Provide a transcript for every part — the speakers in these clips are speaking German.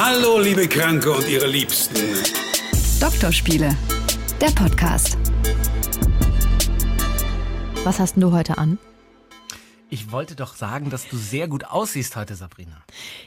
Hallo, liebe Kranke und ihre Liebsten. Doktorspiele, der Podcast. Was hast denn du heute an? Ich wollte doch sagen, dass du sehr gut aussiehst heute, Sabrina.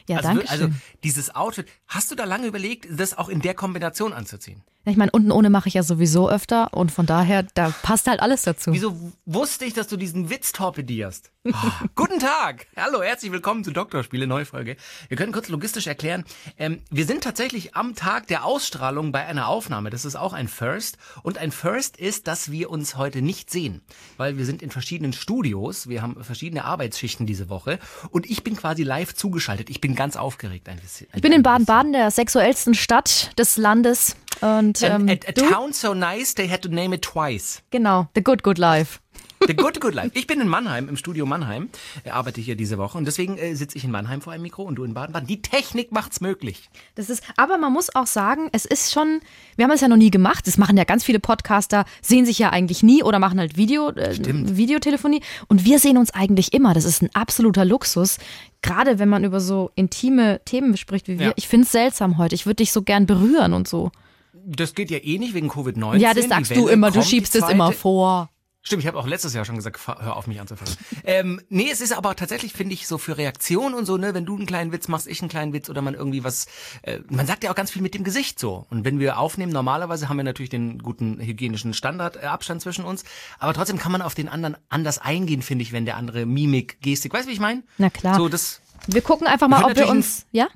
Ja, also, danke Also dieses Outfit, hast du da lange überlegt, das auch in der Kombination anzuziehen? Ich meine, unten ohne mache ich ja sowieso öfter und von daher, da passt halt alles dazu. Wieso wusste ich, dass du diesen Witz torpedierst? Ah, guten Tag! Hallo, herzlich willkommen zu Doktorspiele, neue Folge. Wir können kurz logistisch erklären. Ähm, wir sind tatsächlich am Tag der Ausstrahlung bei einer Aufnahme. Das ist auch ein First. Und ein First ist, dass wir uns heute nicht sehen. Weil wir sind in verschiedenen Studios. Wir haben verschiedene Arbeitsschichten diese Woche. Und ich bin quasi live zugeschaltet. Ich bin ganz aufgeregt ein bisschen. Ich bin in Baden-Baden, der sexuellsten Stadt des Landes. Und ähm, a, a town so nice, they had to name it twice. Genau, the good, good life. The Good Good Life. Ich bin in Mannheim, im Studio Mannheim, arbeite hier diese Woche und deswegen äh, sitze ich in Mannheim vor einem Mikro und du in Baden-Baden. Die Technik macht's möglich. Das ist, aber man muss auch sagen, es ist schon, wir haben es ja noch nie gemacht. Das machen ja ganz viele Podcaster, sehen sich ja eigentlich nie oder machen halt Video, äh, Videotelefonie. Und wir sehen uns eigentlich immer. Das ist ein absoluter Luxus. Gerade wenn man über so intime Themen spricht wie wir. Ja. Ich finde es seltsam heute. Ich würde dich so gern berühren und so. Das geht ja eh nicht wegen Covid-19. Ja, das sagst du immer. Du schiebst es immer vor. Stimmt, ich habe auch letztes Jahr schon gesagt, hör auf mich anzufangen. ähm, nee, es ist aber tatsächlich, finde ich, so für Reaktion und so, ne, wenn du einen kleinen Witz machst, ich einen kleinen Witz oder man irgendwie was, äh, man sagt ja auch ganz viel mit dem Gesicht so. Und wenn wir aufnehmen, normalerweise haben wir natürlich den guten hygienischen Standard, äh, Abstand zwischen uns, aber trotzdem kann man auf den anderen anders eingehen, finde ich, wenn der andere Mimik, Gestik, weißt du, wie ich meine? Na klar. So, das, Wir gucken einfach mal, ob wir uns. Ja?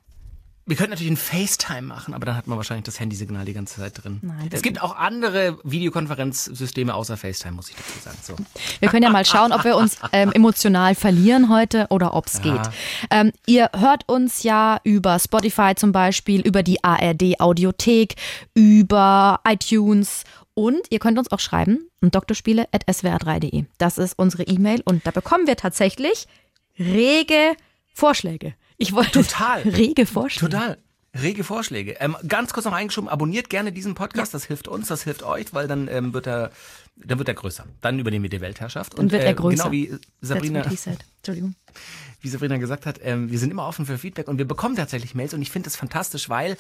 Wir könnten natürlich ein FaceTime machen, aber dann hat man wahrscheinlich das Handysignal die ganze Zeit drin. Nein, es gibt auch andere Videokonferenzsysteme außer FaceTime, muss ich dazu sagen. So. Wir können ja mal schauen, ob wir uns ähm, emotional verlieren heute oder ob es geht. Ähm, ihr hört uns ja über Spotify zum Beispiel, über die ARD Audiothek, über iTunes und ihr könnt uns auch schreiben doktorspiele.swr3.de. Das ist unsere E-Mail und da bekommen wir tatsächlich rege Vorschläge. Ich wollte Total. rege Vorschläge. Total. Rege Vorschläge. Ähm, ganz kurz noch eingeschoben, abonniert gerne diesen Podcast, das hilft uns, das hilft euch, weil dann ähm, wird er dann wird er größer. Dann übernehmen wir die Weltherrschaft. Dann wird er äh, größer. Genau wie Sabrina. Entschuldigung. wie Sabrina gesagt hat, ähm, wir sind immer offen für Feedback und wir bekommen tatsächlich Mails und ich finde das fantastisch, weil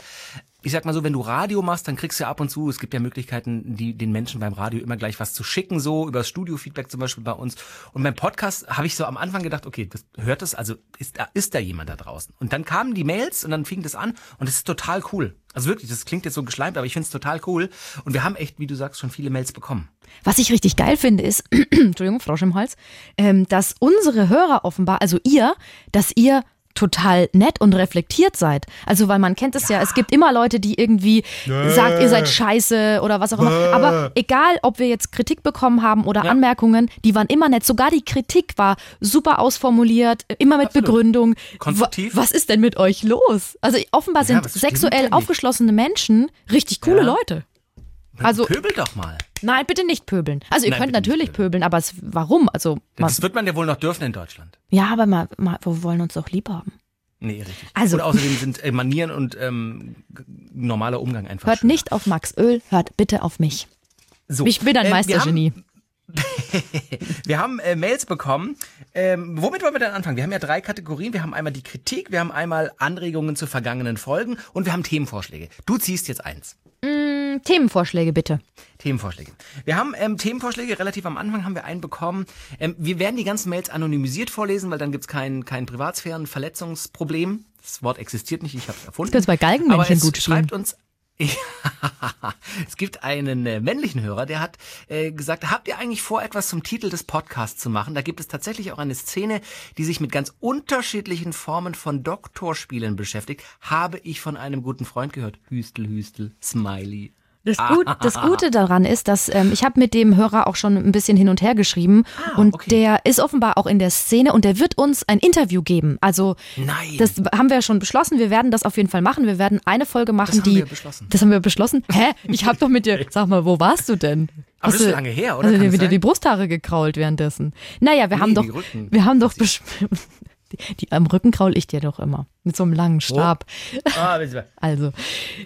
ich sag mal so, wenn du Radio machst, dann kriegst du ja ab und zu, es gibt ja Möglichkeiten, die den Menschen beim Radio immer gleich was zu schicken, so über das Studio-Feedback zum Beispiel bei uns. Und beim Podcast habe ich so am Anfang gedacht, okay, das hört das, also ist da, ist da jemand da draußen? Und dann kamen die Mails und dann fing das an und es ist total cool. Also wirklich, das klingt jetzt so geschleimt, aber ich finde es total cool. Und wir haben echt, wie du sagst, schon viele Mails bekommen. Was ich richtig geil finde, ist, Entschuldigung, Frosch im Hals, ähm, dass unsere Hörer offenbar, also ihr, dass ihr total nett und reflektiert seid. Also, weil man kennt es ja, es gibt immer Leute, die irgendwie sagt, ihr seid scheiße oder was auch immer. Aber egal, ob wir jetzt Kritik bekommen haben oder Anmerkungen, die waren immer nett. Sogar die Kritik war super ausformuliert, immer mit Absolut. Begründung. Konstruktiv. Wa- Was ist denn mit euch los? Also, offenbar Ja, sind sexuell aufgeschlossene Menschen richtig coole Ja. Leute. Also- Pöbel doch mal. Nein, bitte nicht pöbeln. Also ihr Nein, könnt natürlich pöbeln, aber es, warum? Also Das wird man ja wohl noch dürfen in Deutschland. ja, aber mal, mal, wir wollen uns doch lieb haben. Nee, richtig. Also- und außerdem sind äh, Manieren und ähm, normaler Umgang einfach Hört schöner. nicht auf Max Öl, hört bitte auf mich. So. Ich bin ein Äh, Meistergenie. Wir haben, äh, Mails bekommen. Ähm, womit wollen wir denn anfangen? Wir haben ja drei Kategorien. Wir haben einmal die Kritik, wir haben einmal Anregungen zu vergangenen Folgen und wir haben Themenvorschläge. Du ziehst jetzt eins. Hm, Themenvorschläge bitte. Themenvorschläge. Wir haben ähm, Themenvorschläge, relativ am Anfang haben wir einen bekommen. Ähm, wir werden die ganzen Mails anonymisiert vorlesen, weil dann gibt's kein, kein Privatsphären-Verletzungsproblem. Das Wort existiert nicht, ich habe es erfunden. kannst bei Galgenmännchen gut spielen. schreibt uns es gibt einen äh, männlichen Hörer, der hat äh, gesagt, habt ihr eigentlich vor, etwas zum Titel des Podcasts zu machen? Da gibt es tatsächlich auch eine Szene, die sich mit ganz unterschiedlichen Formen von Doktorspielen beschäftigt. Habe ich von einem guten Freund gehört. Hüstel, Hüstel, Smiley. Das, Gut, das Gute daran ist, dass ähm, ich habe mit dem Hörer auch schon ein bisschen hin und her geschrieben und okay. der ist offenbar auch in der Szene und der wird uns ein Interview geben. Also Nein. das haben wir schon beschlossen. Wir werden das auf jeden Fall machen. Wir werden eine Folge machen, haben die. wir beschlossen. Das haben wir beschlossen. Hä? Ich habe doch mit dir. Sag mal, wo warst du denn? Aber Hast das ist lange her, oder? Hast du Kann dir wieder sein? die Brusthaare gekrault währenddessen? Naja, wir haben doch, wir haben doch besprochen. Die, die am Rücken kraul ich dir doch immer. Mit so einem langen Stab. Ah, wissen wir. Also,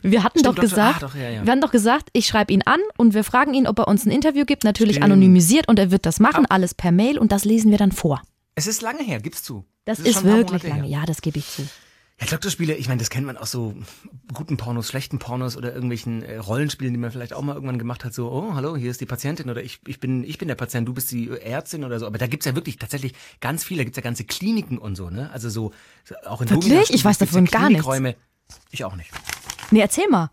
wir hatten Stimmt, doch gesagt, ah, doch, ja, ja. wir haben doch gesagt, ich schreibe ihn an und wir fragen ihn, ob er uns ein Interview gibt, natürlich Stimmt. anonymisiert und er wird das machen, alles per Mail und das lesen wir dann vor. Es ist lange her, gib's zu. Das, Es ist, paar wirklich lange. her. Ja, das gebe ich zu. Ja, Doktorspiele, ich meine, das kennt man aus so guten Pornos, schlechten Pornos oder irgendwelchen äh, Rollenspielen, die man vielleicht auch mal irgendwann gemacht hat, so, oh, hallo, hier ist die Patientin oder ich, ich bin ich bin der Patient, du bist die Ärztin oder so. Aber da gibt's ja wirklich tatsächlich ganz viele, da gibt's ja ganze Kliniken und so, ne? Also so, auch in Wirklich? Ich weiß davon ja gar nichts. Ich auch nicht. Nee, erzähl mal.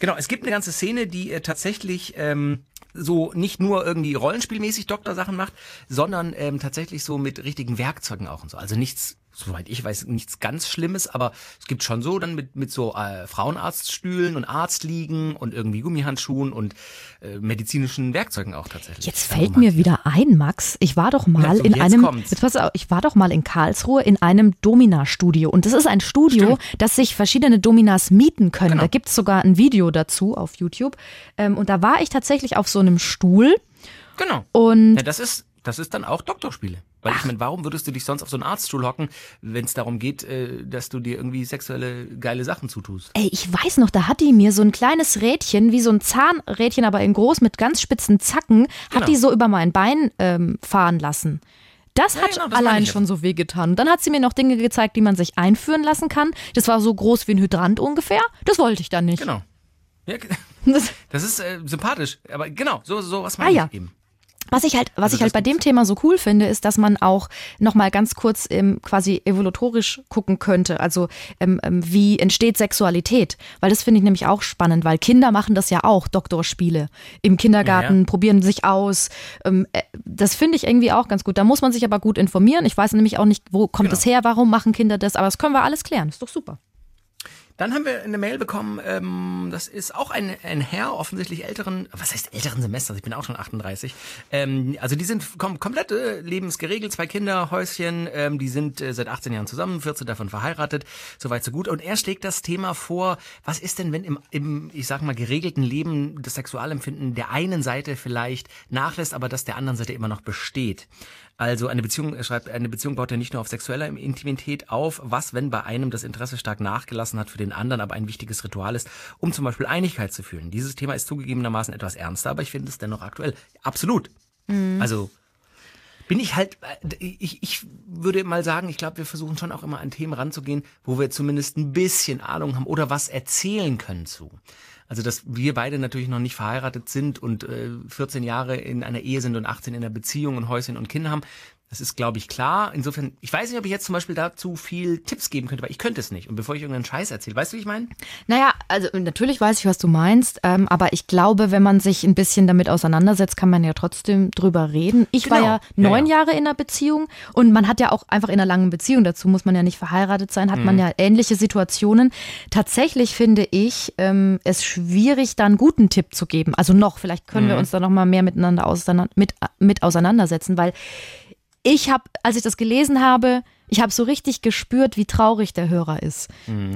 Genau, es gibt eine ganze Szene, die äh, tatsächlich ähm, so nicht nur irgendwie rollenspielmäßig Doktorsachen macht, sondern ähm, tatsächlich so mit richtigen Werkzeugen auch und so. Also nichts, soweit ich weiß, nichts ganz Schlimmes, aber es gibt schon so dann mit, mit so äh, Frauenarztstühlen und Arztliegen und irgendwie Gummihandschuhen und äh, medizinischen Werkzeugen auch tatsächlich. Jetzt fällt mir wieder ein, Max. Ich war doch mal Ja, so, in jetzt einem, kommt's. jetzt pass auf, ich war doch mal in Karlsruhe in einem Domina-Studio. Und das ist ein Studio, das sich verschiedene Dominas mieten können. Genau. Da gibt's sogar ein Video dazu auf YouTube. Ähm, und da war ich tatsächlich auf so einem Stuhl. Genau. Und Ja, das ist, das ist dann auch Doktorspiele. Weil ich meine, warum würdest du dich sonst auf so einen Arztstuhl hocken, wenn es darum geht, äh, dass du dir irgendwie sexuelle geile Sachen zutust? Ey, ich weiß noch, da hat die mir so ein kleines Rädchen, wie so ein Zahnrädchen, aber in groß mit ganz spitzen Zacken, hat Genau. die so über mein Bein ähm, fahren lassen. Das Ja, hat genau, das allein schon so wehgetan. Und dann hat sie mir noch Dinge gezeigt, die man sich einführen lassen kann. Das war so groß wie ein Hydrant ungefähr. Das wollte ich dann nicht. Genau. Ja, Das, ist äh, sympathisch. Aber genau, so, so was Ah, meine ja. ich eben. Was ich halt, was Also ich halt bei dem Thema so cool finde, ist, dass man auch noch mal ganz kurz ähm, quasi evolutorisch gucken könnte. Also ähm, ähm, wie entsteht Sexualität? Weil das finde ich nämlich auch spannend, weil Kinder machen das ja auch, Doktorspiele im Kindergarten, Ja, ja. probieren sich aus. Ähm, äh, das finde ich irgendwie auch ganz gut. Da muss man sich aber gut informieren. Ich weiß nämlich auch nicht, wo kommt Genau. es her, warum machen Kinder das, aber das können wir alles klären. Ist doch super. Dann haben wir eine Mail bekommen, ähm, das ist auch ein, ein Herr, offensichtlich älteren, was heißt älteren Semesters, ich bin auch schon 38. Ähm, also die sind kom komplett äh, lebensgeregelt, zwei Kinder, Häuschen, ähm, die sind äh, seit 18 Jahren zusammen, 14 davon verheiratet, soweit so gut. Und er schlägt das Thema vor, was ist denn, wenn im, im, ich sag mal, geregelten Leben das Sexualempfinden der einen Seite vielleicht nachlässt, aber das der anderen Seite immer noch besteht. Also eine Beziehung, er schreibt, eine Beziehung baut ja nicht nur auf sexueller Intimität auf, was, wenn bei einem das Interesse stark nachgelassen hat, für den anderen aber ein wichtiges Ritual ist, um zum Beispiel Einigkeit zu fühlen. Dieses Thema ist zugegebenermaßen etwas ernster, aber ich finde es dennoch aktuell. Absolut. Also bin ich halt, äh, ich, ich würde mal sagen, ich glaube, wir versuchen schon auch immer an Themen ranzugehen, wo wir zumindest ein bisschen Ahnung haben oder was erzählen können zu. Also, dass wir beide natürlich noch nicht verheiratet sind und äh, 14 Jahre in einer Ehe sind und 18 in einer Beziehung und Häuschen und Kinder haben, das ist, glaube ich, klar. Insofern, ich weiß nicht, ob ich jetzt zum Beispiel dazu viel Tipps geben könnte, weil ich könnte es nicht. Und bevor ich irgendeinen Scheiß erzähle, weißt du, wie ich meine? Naja, also natürlich weiß ich, was du meinst, ähm, aber ich glaube, wenn man sich ein bisschen damit auseinandersetzt, kann man ja trotzdem drüber reden. Ich war Genau. ja Ja, neun ja. Jahre in einer Beziehung und man hat ja auch einfach in einer langen Beziehung, dazu muss man ja nicht verheiratet sein, hat Mhm. man ja ähnliche Situationen. Tatsächlich finde ich ähm, es schwierig, da einen guten Tipp zu geben. Also noch, vielleicht können Mhm. wir uns da noch mal mehr miteinander auseinander, mit, mit auseinandersetzen, weil ich habe, als ich das gelesen habe, ich habe so richtig gespürt, wie traurig der Hörer ist,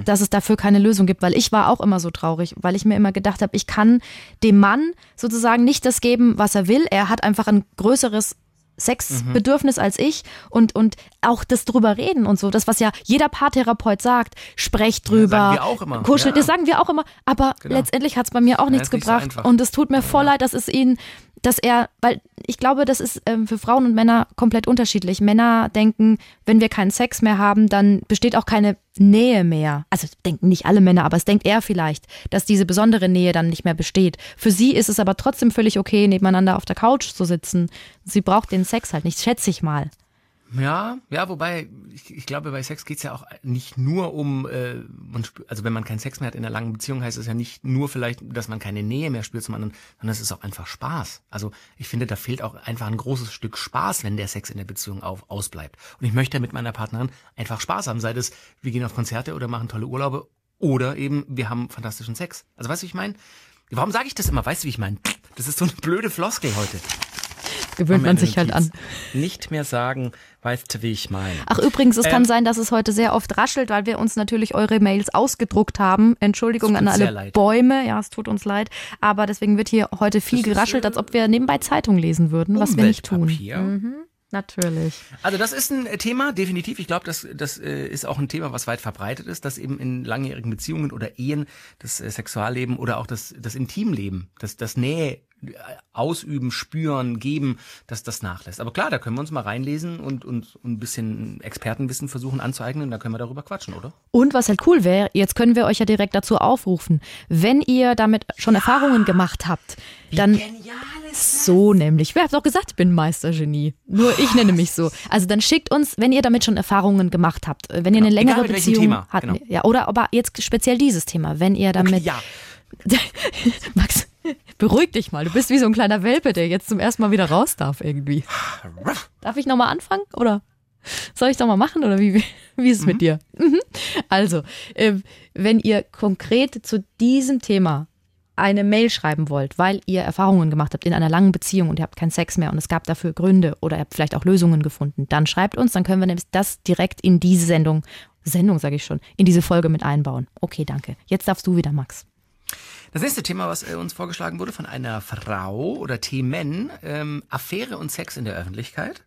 dass es dafür keine Lösung gibt, weil ich war auch immer so traurig, weil ich mir immer gedacht habe, ich kann dem Mann sozusagen nicht das geben, was er will. Er hat einfach ein größeres Sexbedürfnis als ich und, und auch das drüber reden und so, das, was ja jeder Paartherapeut sagt, sprecht drüber, sagen immer. kuschelt, Ja. das sagen wir auch immer, aber Genau. letztendlich hat es bei mir auch nichts ist nicht so gebracht einfach. und es tut mir voll leid, dass es ihn, dass er, weil ich glaube, das ist ähm, für Frauen und Männer komplett unterschiedlich. Männer denken, wenn wir keinen Sex mehr haben, dann besteht auch keine Nähe mehr. Also denken nicht alle Männer, aber es denkt er vielleicht, dass diese besondere Nähe dann nicht mehr besteht. Für sie ist es aber trotzdem völlig okay, nebeneinander auf der Couch zu sitzen. Sie braucht den Sex halt nicht, schätze ich mal. Ja, ja, wobei, ich, ich glaube, bei Sex geht's ja auch nicht nur um, äh, man spü- also wenn man keinen Sex mehr hat in einer langen Beziehung, heißt es ja nicht nur vielleicht, dass man keine Nähe mehr spürt zum anderen, sondern es ist auch einfach Spaß. Also ich finde, da fehlt auch einfach ein großes Stück Spaß, wenn der Sex in der Beziehung auf, ausbleibt. Und ich möchte mit meiner Partnerin einfach Spaß haben, sei das, wir gehen auf Konzerte oder machen tolle Urlaube oder eben, wir haben fantastischen Sex. Also weißt du, wie ich meine? Warum sage ich das immer? Weißt du, wie ich meine? Das ist so eine blöde Floskel heute. Gewöhnt man sich halt an. Nicht mehr sagen, weißt du, wie ich meine. Ach übrigens, es kann Ähm, sein, dass es heute sehr oft raschelt, weil wir uns natürlich eure Mails ausgedruckt haben. Entschuldigung an alle. Bäume. Ja, es tut uns leid. Aber deswegen wird hier heute viel Das geraschelt, äh, als ob wir nebenbei Zeitung lesen würden, was wir nicht tun. Umweltpapier. Natürlich. Also das ist ein äh, Thema, definitiv. Ich glaube, das, das äh, ist auch ein Thema, was weit verbreitet ist, dass eben in langjährigen Beziehungen oder Ehen das äh, Sexualleben oder auch das, das Intimleben, das, das Nähe ausüben, spüren, geben, dass das nachlässt. Aber klar, da können wir uns mal reinlesen und, und, und ein bisschen Expertenwissen versuchen anzueignen, da können wir darüber quatschen, oder? Und was halt cool wäre, jetzt können wir euch ja direkt dazu aufrufen, wenn ihr damit schon Erfahrungen gemacht habt, dann so nämlich. Wer hat doch gesagt, ich bin Meistergenie. Nur ich nenne mich so. Also dann schickt uns, wenn ihr damit schon Erfahrungen gemacht habt, wenn ihr eine Genau. längere Egal Beziehung Thema, habt, genau. ja, oder aber jetzt speziell dieses Thema, wenn ihr damit Ja. Max, beruhig dich mal. Du bist wie so ein kleiner Welpe, der jetzt zum ersten Mal wieder raus darf irgendwie. Darf ich nochmal anfangen oder soll ich doch mal machen oder wie, wie ist es mit dir? Mhm. Also, ähm, wenn ihr konkret zu diesem Thema eine Mail schreiben wollt, weil ihr Erfahrungen gemacht habt in einer langen Beziehung und ihr habt keinen Sex mehr und es gab dafür Gründe oder ihr habt vielleicht auch Lösungen gefunden, dann schreibt uns, dann können wir nämlich das direkt in diese Sendung, Sendung sage ich schon, in diese Folge mit einbauen. Okay, danke. Jetzt darfst du wieder, Max. Das nächste Thema, was äh, uns vorgeschlagen wurde von einer Frau oder Themen, ähm, Affäre und Sex in der Öffentlichkeit.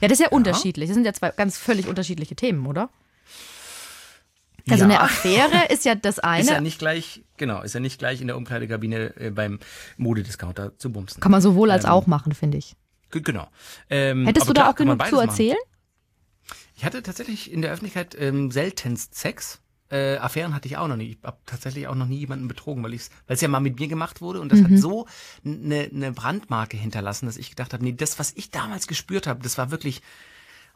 Ja, das ist ja, unterschiedlich. Das sind ja zwei ganz völlig unterschiedliche Themen, oder? Also Ja. eine Affäre ist ja das eine. Ist ja nicht gleich, genau, ist ja nicht gleich in der Umkleidekabine äh, beim Modediscounter zu bumsen. kann man sowohl als Ähm, auch machen, finde ich. Genau. Ähm, Hättest du da klar, auch genug zu beides machen. erzählen? Ich hatte tatsächlich in der Öffentlichkeit ähm, seltenst Sex. Äh, Affären hatte ich auch noch nie. Ich habe tatsächlich auch noch nie jemanden betrogen, weil es ja mal mit mir gemacht wurde und das Mhm. hat so eine ne Brandmarke hinterlassen, dass ich gedacht habe, nee, das, was ich damals gespürt habe, das war wirklich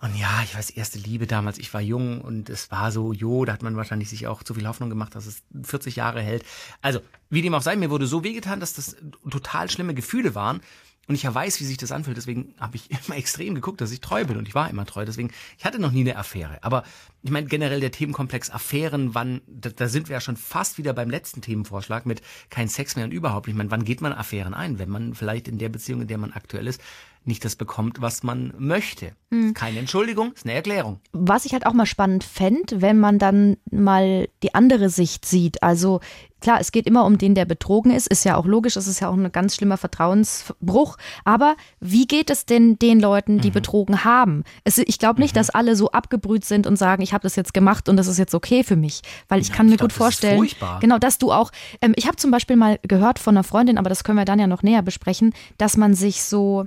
und ja, ich weiß, erste Liebe damals, ich war jung und es war so, jo, da hat man wahrscheinlich sich auch zu viel Hoffnung gemacht, dass es 40 Jahre hält. Also, wie dem auch sei, mir wurde so wehgetan, dass das total schlimme Gefühle waren. Und ich ja weiß, wie sich das anfühlt, deswegen habe ich immer extrem geguckt, dass ich treu bin und ich war immer treu. Deswegen, ich hatte noch nie eine Affäre. Aber ich meine, generell der Themenkomplex Affären, wann, da, da sind wir ja schon fast wieder beim letzten Themenvorschlag mit kein Sex mehr und überhaupt. Ich meine, wann geht man Affären ein, wenn man vielleicht in der Beziehung, in der man aktuell ist, nicht das bekommt, was man möchte. Keine Entschuldigung, ist eine Erklärung. Was ich halt auch mal spannend fände, wenn man dann mal die andere Sicht sieht. Also klar, es geht immer um den, der betrogen ist, ist ja auch logisch, es ist ja auch ein ganz schlimmer Vertrauensbruch. Aber wie geht es denn den Leuten, Mhm. die betrogen haben? Es, ich glaube nicht, dass alle so abgebrüht sind und sagen, ich habe das jetzt gemacht und das ist jetzt okay für mich. Weil ich kann ich mir glaub, gut das vorstellen, furchtbar. genau, dass du auch, ähm, ich habe zum Beispiel mal gehört von einer Freundin, aber das können wir dann ja noch näher besprechen, dass man sich so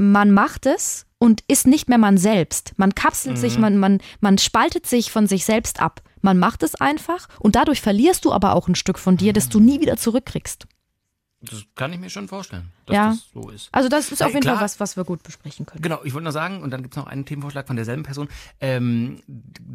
man macht es und ist nicht mehr man selbst. Man kapselt sich, Mhm. man, man, man spaltet sich von sich selbst ab. Man macht es einfach und dadurch verlierst du aber auch ein Stück von dir, das du nie wieder zurückkriegst. Das kann ich mir schon vorstellen, dass Ja. das so ist. Also das ist auf Hey, jeden Fall klar. was, was wir gut besprechen können. Genau, ich wollte noch sagen, und dann gibt's noch einen Themenvorschlag von derselben Person. Ähm,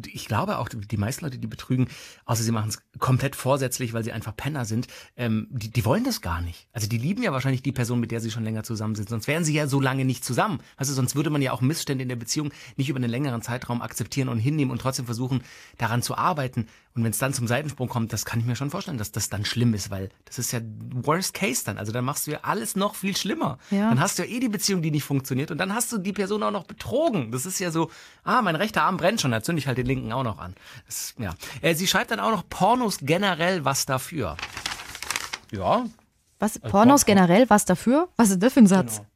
ich glaube auch, die meisten Leute, die betrügen, außer sie machen es komplett vorsätzlich, weil sie einfach Penner sind, ähm, die, die wollen das gar nicht. Also die lieben ja wahrscheinlich die Person, mit der sie schon länger zusammen sind. Sonst wären sie ja so lange nicht zusammen. Also sonst würde man ja auch Missstände in der Beziehung nicht über einen längeren Zeitraum akzeptieren und hinnehmen und trotzdem versuchen, daran zu arbeiten. Und wenn es dann zum Seitensprung kommt, das kann ich mir schon vorstellen, dass das dann schlimm ist, weil das ist ja Worst Case dann. Also dann machst du ja alles noch viel schlimmer. Ja. Dann hast du ja eh die Beziehung, die nicht funktioniert und dann hast du die Person auch noch betrogen. Das ist ja so, ah, mein rechter Arm brennt schon, da zünde ich halt den linken auch noch an. Das, ja. äh, sie schreibt dann auch noch Pornos generell, was dafür? Ja. Was, Pornos Porn- generell, was dafür? Was ist das für ein Satz? Genau.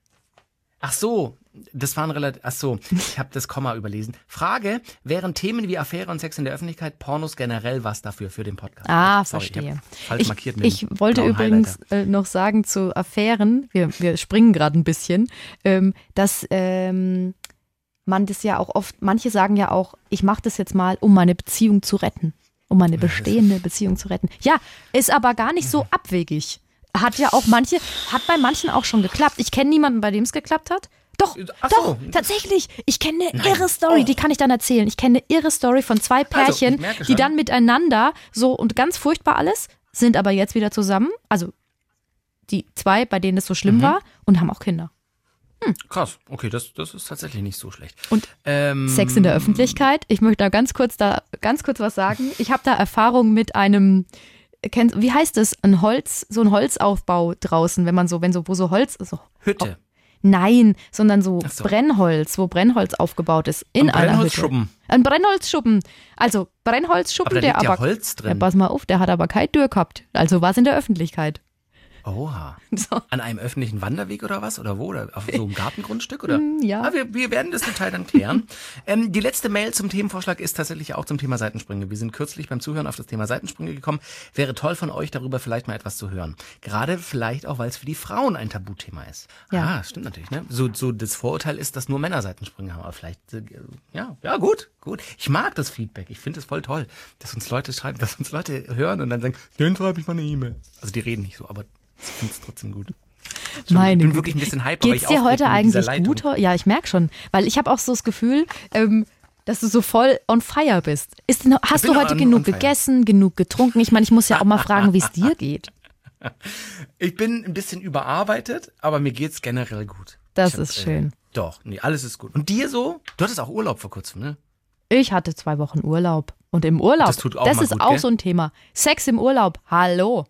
Ach so, das waren relativ, ach so, ich habe das Komma überlesen. Frage, wären Themen wie Affäre und Sex in der Öffentlichkeit, Pornos generell was dafür für den Podcast? Ah, Sorry, ich verstehe. Falsch Ich, markiert ich dem wollte übrigens äh, noch sagen zu Affären, wir, wir springen gerade ein bisschen, ähm, dass ähm, man das ja auch oft, manche sagen ja auch, ich mache das jetzt mal, um meine Beziehung zu retten, um meine bestehende Beziehung zu retten. Ja, ist aber gar nicht Mhm. so abwegig. Hat ja auch manche, hat bei manchen auch schon geklappt. Ich kenne niemanden, bei dem es geklappt hat. Doch, Ach doch, so. tatsächlich. Ich kenne eine irre Story, die kann ich dann erzählen. Ich kenne eine irre Story von zwei Also, Pärchen, merke die dann miteinander so und ganz furchtbar alles, sind aber jetzt wieder zusammen. Also die zwei, bei denen es so Mhm. schlimm war und haben auch Kinder. Krass, okay, das, das ist tatsächlich nicht so schlecht. Und ähm, Sex in der Öffentlichkeit. Ich möchte da ganz kurz da ganz kurz was sagen. Ich habe da Erfahrung mit einem kennt, wie heißt es, ein Holz, so ein Holzaufbau draußen, wenn man so, wenn so, wo so Holz, so, Hütte. Nein, sondern so, so. Brennholz, wo Brennholz aufgebaut ist, in Ein. Brennholzschuppen. Ein Brennholzschuppen. Also Brennholzschuppen, Aber da der liegt ja aber, Holz ja, drin. pass mal auf, der hat aber keine Tür gehabt. Also war es in der Öffentlichkeit. Oha. So. An einem öffentlichen Wanderweg oder was? Oder wo? Oder auf so einem Gartengrundstück? Oder? ja. Ah, wir, wir werden das Detail dann klären. ähm, die letzte Mail zum Themenvorschlag ist tatsächlich auch zum Thema Seitensprünge. Wir sind kürzlich beim Zuhören auf das Thema Seitensprünge gekommen. Wäre toll von euch darüber vielleicht mal etwas zu hören. Gerade vielleicht auch, weil es für die Frauen ein Tabuthema ist. Ja. Ah, stimmt natürlich. Ne? So, so das Vorurteil ist, dass nur Männer Seitensprünge haben. Aber vielleicht, äh, ja, ja gut, gut. Ich mag das Feedback. Ich finde es voll toll, dass uns Leute schreiben, dass uns Leute hören und dann sagen, den schreibe ich mal eine E-Mail. Also die reden nicht so, aber ich finde es trotzdem gut. Meine ich bin wirklich ein bisschen hyper, Geht's dir heute eigentlich gut? Ja, ich merke schon, weil ich habe auch so das Gefühl, ähm, dass du so voll on fire bist. Ist, hast du heute on- genug on gegessen, genug getrunken? Ich meine, ich muss ja auch mal fragen, wie es dir geht. Ich bin ein bisschen überarbeitet, aber mir geht's generell gut. Das Ich hab, ist schön. Äh, doch, nee, alles ist gut. Und dir so? Du hattest auch Urlaub vor kurzem, ne? Ich hatte zwei Wochen Urlaub. Und im Urlaub, Das tut auch das mal ist gut, auch gell? so ein Thema. Sex im Urlaub, hallo.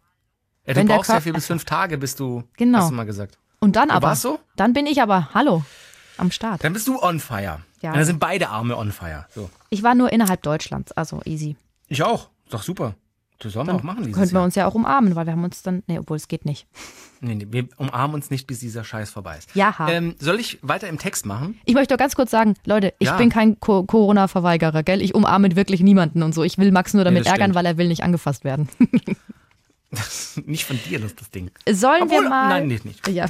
Ja, Wenn du brauchst ja vier bis fünf Tage, bis du, Genau. hast du mal gesagt. Und dann aber, war's so? dann bin ich aber, hallo, am Start. Dann bist du on fire. Ja. Dann sind beide Arme on fire. So. Ich war nur innerhalb Deutschlands, also easy. Ich auch. Ist doch super. Das sollen wir auch machen dieses Könnten wir uns ja auch umarmen, weil wir haben uns dann, nee, obwohl es geht nicht. Nee, nee, wir umarmen uns nicht, bis dieser Scheiß vorbei ist. Ja. Ähm, soll ich weiter im Text machen? Ich möchte doch ganz kurz sagen, Leute, ich Ja. bin kein Co Corona-Verweigerer, gell? Ich umarme wirklich niemanden und so. Ich will Max nur damit das ärgern, stimmt. weil er will nicht angefasst werden. nicht von dir, das das Ding. Sollen Obwohl, wir mal. nein, nicht, nicht. Ja.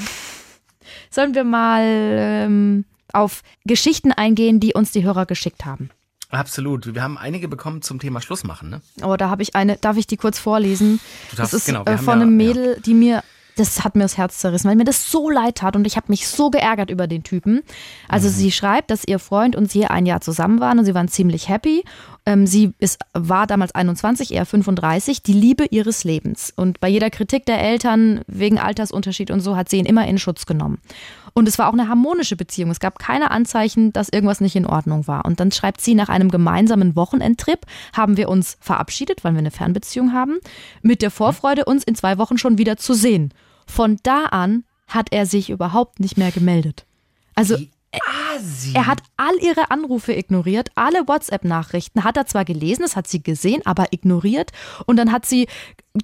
Sollen wir mal ähm, auf Geschichten eingehen, die uns die Hörer geschickt haben? Absolut. Wir haben einige bekommen zum Thema Schluss machen, ne? Oh, da habe ich eine, darf ich die kurz vorlesen? Du darfst- das ist genau, äh, von ja- einem Mädel, die mir, das hat mir das Herz zerrissen, weil mir das so leid tat und ich habe mich so geärgert über den Typen. Also Mhm. sie schreibt, dass ihr Freund und sie ein Jahr zusammen waren und sie waren ziemlich happy. Ähm, sie ist, war damals 21, er 35, die Liebe ihres Lebens. Und bei jeder Kritik der Eltern wegen Altersunterschied und so hat sie ihn immer in Schutz genommen. Und es war auch eine harmonische Beziehung. Es gab keine Anzeichen, dass irgendwas nicht in Ordnung war. Und dann schreibt sie, nach einem gemeinsamen Wochenendtrip haben wir uns verabschiedet, weil wir eine Fernbeziehung haben, mit der Vorfreude, uns in zwei Wochen schon wieder zu sehen. Von da an hat er sich überhaupt nicht mehr gemeldet. Also Asi. er hat all ihre Anrufe ignoriert, alle WhatsApp-Nachrichten hat er zwar gelesen, das hat sie gesehen, aber ignoriert. Und dann hat sie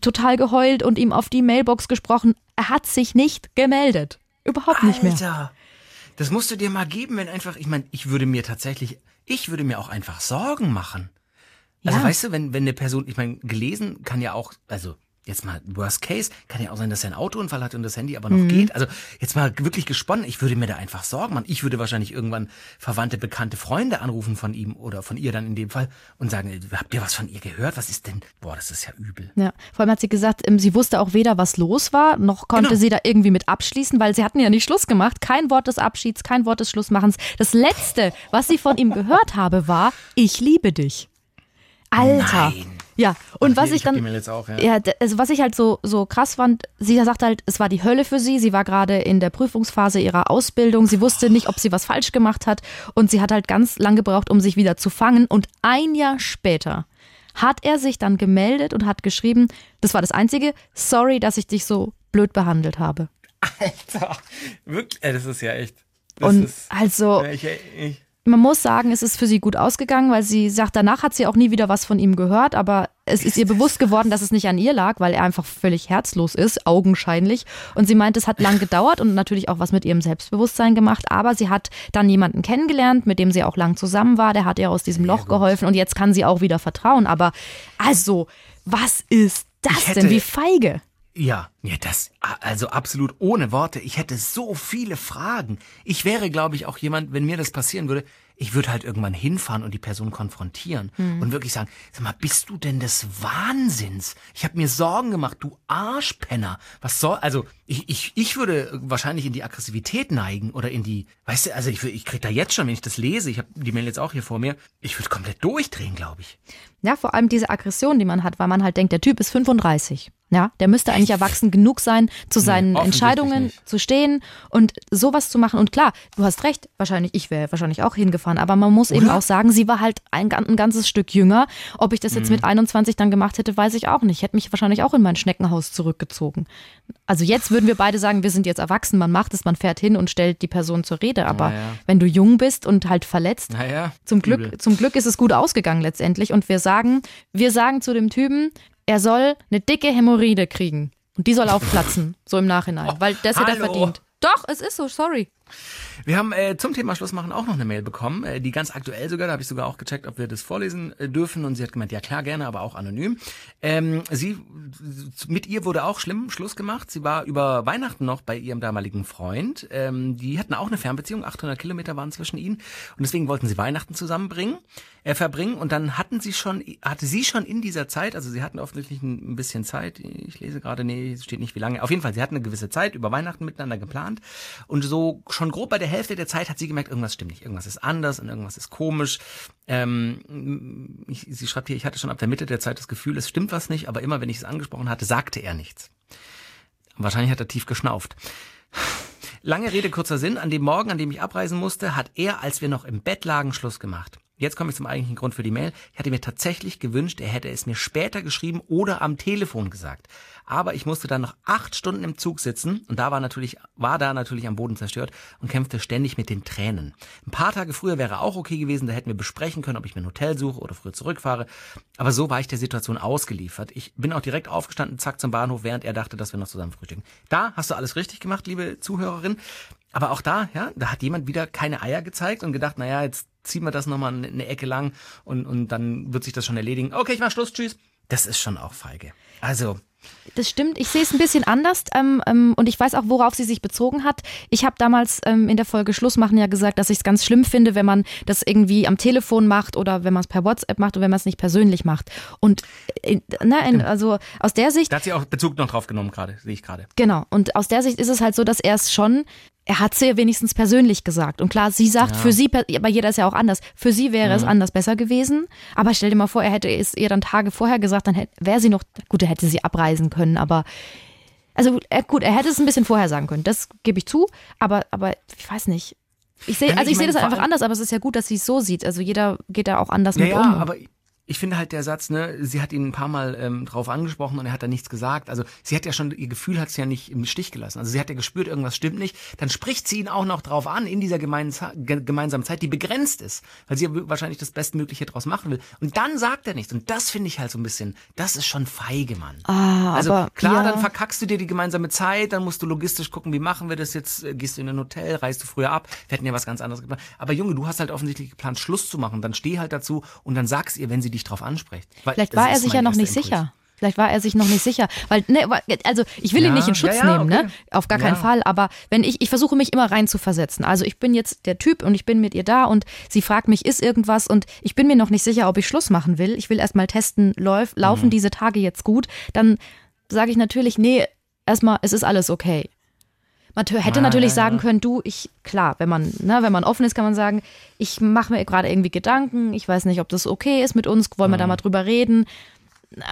total geheult und ihm auf die Mailbox gesprochen. Er hat sich nicht gemeldet. Überhaupt nicht mehr. Alter, das musst du dir mal geben, wenn einfach, ich meine, ich würde mir tatsächlich, ich würde mir auch einfach Sorgen machen. Also Ja. weißt du, wenn, wenn eine Person, ich meine, gelesen kann ja auch, also jetzt mal Worst Case, kann ja auch sein, dass er einen Autounfall hat und das Handy aber noch Mhm. geht. Also jetzt mal wirklich gesponnen, ich würde mir da einfach Sorgen machen. Ich würde wahrscheinlich irgendwann verwandte, bekannte Freunde anrufen von ihm oder von ihr dann in dem Fall und sagen, ey, habt ihr was von ihr gehört? Was ist denn? Boah, das ist ja übel. Ja, vor allem hat sie gesagt, ähm, sie wusste auch weder, was los war, noch konnte Genau. sie da irgendwie mit abschließen, weil sie hatten ja nicht Schluss gemacht. Kein Wort des Abschieds, kein Wort des Schlussmachens. Das Letzte, was sie von ihm gehört habe, war, ich liebe dich. Alter. Nein. Ja, und Ach, was hier, ich ich dann, jetzt auch, ja. ja, also was ich halt so, so krass fand, sie sagt halt, es war die Hölle für sie. Sie war gerade in der Prüfungsphase ihrer Ausbildung. Sie wusste nicht, ob sie was falsch gemacht hat. Und sie hat halt ganz lang gebraucht, um sich wieder zu fangen. Und ein Jahr später hat er sich dann gemeldet und hat geschrieben, das war das Einzige, sorry, dass ich dich so blöd behandelt habe. Alter, wirklich, das ist ja echt. Das Und ist, also, ich, ich, man muss sagen, es ist für sie gut ausgegangen, weil sie sagt, danach hat sie auch nie wieder was von ihm gehört, aber es ist ihr bewusst geworden, dass es nicht an ihr lag, weil er einfach völlig herzlos ist, augenscheinlich. Und sie meint, es hat lang gedauert und natürlich auch was mit ihrem Selbstbewusstsein gemacht, aber sie hat dann jemanden kennengelernt, mit dem sie auch lang zusammen war, der hat ihr aus diesem Loch geholfen und jetzt kann sie auch wieder vertrauen. Aber also, was ist das denn? Wie feige. Ja, ja, das, also absolut ohne Worte. Ich hätte so viele Fragen. Ich wäre, glaube ich, auch jemand, wenn mir das passieren würde, ich würde halt irgendwann hinfahren und die Person konfrontieren und wirklich sagen, sag mal, bist du denn des Wahnsinns? Ich habe mir Sorgen gemacht, du Arschpenner. Was soll, also ich, ich, ich würde wahrscheinlich in die Aggressivität neigen oder in die, weißt du, also ich, ich krieg da jetzt schon, wenn ich das lese, ich habe die Mail jetzt auch hier vor mir, ich würde komplett durchdrehen, glaube ich. Ja, vor allem diese Aggression, die man hat, weil man halt denkt, der Typ ist 35. Ja, der müsste eigentlich erwachsen genug sein, zu seinen offensichtlich Entscheidungen nicht. zu stehen und sowas zu machen. Und klar, du hast recht, wahrscheinlich, ich wäre wahrscheinlich auch hingefahren, aber man muss eben auch sagen, sie war halt ein, ein ganzes Stück jünger. Ob ich das Mhm. jetzt mit 21 dann gemacht hätte, weiß ich auch nicht. Ich hätte mich wahrscheinlich auch in mein Schneckenhaus zurückgezogen. Also jetzt würden wir beide sagen, wir sind jetzt erwachsen, man macht es, man fährt hin und stellt die Person zur Rede. Aber ja. wenn du jung bist und halt verletzt, Naja, zum Glück, übel. zum Glück ist es gut ausgegangen letztendlich. Und wir sagen, wir sagen zu dem Typen, er soll eine dicke Hämorrhoide kriegen. Und die soll aufplatzen, so im Nachhinein, weil das hätte er hallo. verdient. Doch, es ist so, sorry. Wir haben äh, zum Thema Schluss machen auch noch eine Mail bekommen, äh, die ganz aktuell sogar, da habe ich sogar auch gecheckt, ob wir das vorlesen äh, dürfen. Und sie hat gemeint, ja klar, gerne, aber auch anonym. Ähm, sie, mit ihr wurde auch schlimm Schluss gemacht. Sie war über Weihnachten noch bei ihrem damaligen Freund. Ähm, die hatten auch eine Fernbeziehung, 800 Kilometer waren zwischen ihnen. Und deswegen wollten sie Weihnachten zusammenbringen, äh, verbringen. Und dann hatten sie schon, hatte sie schon in dieser Zeit, also sie hatten offensichtlich ein, ein bisschen Zeit, ich lese gerade, nee, steht nicht wie lange, auf jeden Fall, sie hatten eine gewisse Zeit über Weihnachten miteinander geplant. Und so schon grob bei der Hälfte der Zeit hat sie gemerkt, irgendwas stimmt nicht, irgendwas ist anders und irgendwas ist komisch. Ähm, ich, sie schreibt hier, ich hatte schon ab der Mitte der Zeit das Gefühl, es stimmt was nicht, aber immer wenn ich es angesprochen hatte, sagte er nichts. Wahrscheinlich hat er tief geschnauft. Lange Rede, kurzer Sinn. An dem Morgen, an dem ich abreisen musste, hat er, als wir noch im Bett lagen, Schluss gemacht. Jetzt komme ich zum eigentlichen Grund für die Mail. Ich hatte mir tatsächlich gewünscht, er hätte es mir später geschrieben oder am Telefon gesagt. Aber ich musste dann noch acht Stunden im Zug sitzen und da war natürlich, war da natürlich am Boden zerstört und kämpfte ständig mit den Tränen. Ein paar Tage früher wäre auch okay gewesen, da hätten wir besprechen können, ob ich mir ein Hotel suche oder früher zurückfahre. Aber so war ich der Situation ausgeliefert. Ich bin auch direkt aufgestanden, zack zum Bahnhof, während er dachte, dass wir noch zusammen frühstücken. Da hast du alles richtig gemacht, liebe Zuhörerin. Aber auch da, ja, da hat jemand wieder keine Eier gezeigt und gedacht, naja, jetzt ziehen wir das nochmal eine Ecke lang und, und dann wird sich das schon erledigen. Okay, ich mach Schluss, tschüss. Das ist schon auch feige. Also, Das stimmt, ich sehe es ein bisschen anders ähm, ähm, und ich weiß auch, worauf sie sich bezogen hat. Ich habe damals ähm, in der Folge Schluss machen ja gesagt, dass ich es ganz schlimm finde, wenn man das irgendwie am Telefon macht oder wenn man es per WhatsApp macht und wenn man es nicht persönlich macht. Und äh, ne, in, also aus der Sicht, da hat sie auch Bezug noch drauf genommen gerade, sehe ich gerade. genau, und aus der Sicht ist es halt so, dass er es schon er hat es ihr wenigstens persönlich gesagt. Und klar, sie sagt, Ja. für sie, aber jeder ist ja auch anders. Für sie wäre es Mhm. anders besser gewesen. Aber stell dir mal vor, er hätte es ihr dann Tage vorher gesagt, dann wäre sie noch, gut, er hätte sie abreisen können, aber also äh, gut, er hätte es ein bisschen vorher sagen können, das gebe ich zu, aber, aber ich weiß nicht. Ich sehe, Ja, also ich ich sehe das einfach anders, aber es ist ja gut, dass sie es so sieht. Also jeder geht da auch anders Ja, mit ja, um. aber ich finde halt der Satz, ne, sie hat ihn ein paar Mal ähm, drauf angesprochen und er hat da nichts gesagt. Also sie hat ja schon, ihr Gefühl hat sie ja nicht im Stich gelassen. Also sie hat ja gespürt, irgendwas stimmt nicht. Dann spricht sie ihn auch noch drauf an in dieser gemeinsa ge gemeinsamen Zeit, die begrenzt ist, weil sie ja wahrscheinlich das Bestmögliche draus machen will. Und dann sagt er nichts. Und das finde ich halt so ein bisschen, das ist schon feige, Mann. ah, Also aber klar, ja. dann verkackst du dir die gemeinsame Zeit, dann musst du logistisch gucken, wie machen wir das jetzt? Äh, Gehst du in ein Hotel, reist du früher ab? Wir hätten ja was ganz anderes geplant. Aber Junge, du hast halt offensichtlich geplant, Schluss zu machen. Dann steh halt dazu und dann sag's ihr, wenn sie dich drauf anspricht. Weil Vielleicht war er sich ja noch nicht Impuls. sicher. Vielleicht war er sich noch nicht sicher, weil ne, also ich will ihn Ja, nicht in Schutz ja, ja, nehmen, okay. ne, auf gar keinen. Fall. Aber wenn ich, ich versuche mich immer rein zu versetzen. Also ich bin jetzt der Typ und ich bin mit ihr da und sie fragt mich, ist irgendwas und ich bin mir noch nicht sicher, ob ich Schluss machen will. Ich will erstmal testen, läuf, laufen Mhm. diese Tage jetzt gut. Dann sage ich natürlich, nee, erstmal, es ist alles okay. Man hätte Ah, natürlich ja, ja. sagen können, du, ich, klar, wenn man, ne, wenn man offen ist, kann man sagen, ich mache mir gerade irgendwie Gedanken, ich weiß nicht, ob das okay ist mit uns, wollen wir Mhm. da mal drüber reden.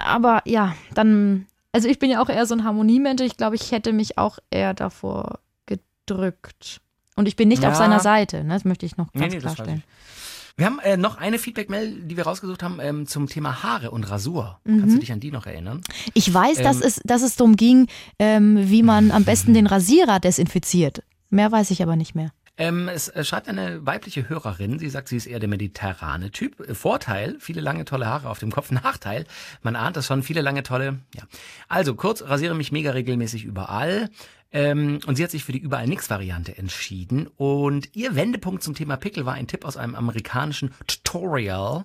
Aber ja, dann, also ich bin ja auch eher so ein Harmoniemensch, ich glaube, ich hätte mich auch eher davor gedrückt. Und ich bin nicht auf Ja. seiner Seite, ne? das möchte ich noch Nee, ganz nee, weiß klarstellen. Wir haben äh, noch eine Feedback-Mail, die wir rausgesucht haben, ähm, zum Thema Haare und Rasur. Mhm. Kannst du dich an die noch erinnern? Ich weiß, dass, Ähm. es, dass es darum ging, ähm, wie man am besten den Rasierer desinfiziert. Mehr weiß ich aber nicht mehr. Ähm, es äh, schreibt eine weibliche Hörerin, sie sagt, sie ist eher der mediterrane Typ. Vorteil, viele lange tolle Haare auf dem Kopf. Nachteil, man ahnt das schon, viele lange tolle, ja. Also kurz, rasiere mich mega regelmäßig überall. Ähm, und sie hat sich für die Überall-Nix-Variante entschieden. Und ihr Wendepunkt zum Thema Pickel war ein Tipp aus einem amerikanischen Tutorial.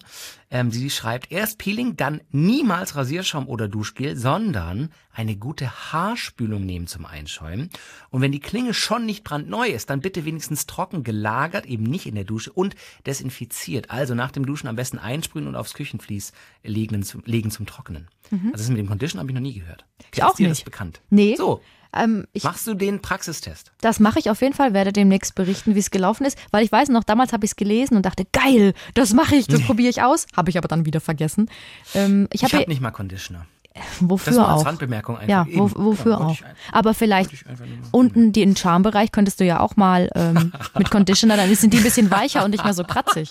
Ähm, sie schreibt, erst Peeling, dann niemals Rasierschaum oder Duschgel, sondern eine gute Haarspülung nehmen zum Einschäumen. Und wenn die Klinge schon nicht brandneu ist, dann bitte wenigstens trocken gelagert, eben nicht in der Dusche und desinfiziert. Also nach dem Duschen am besten einsprühen und aufs Küchenvlies legen, zum, legen zum Trocknen. Also das mit dem Condition habe ich noch nie gehört. Ich auch nicht. das bekannt? Nee. So, Ähm, ich, machst du den Praxistest? Das mache ich auf jeden Fall, werde demnächst berichten, wie es gelaufen ist, weil ich weiß noch, damals habe ich es gelesen und dachte, geil, das mache ich, das probiere ich aus. Habe ich aber dann wieder vergessen. Ähm, ich habe habe nicht mal Conditioner. wofür Das war als auch. Randbemerkung einfach. Ja, wo, wofür Ja, auch. ich ein- Aber vielleicht einfach unten den Charmbereich könntest du ja auch mal ähm, mit Conditioner, dann sind die ein bisschen weicher und nicht mehr so kratzig.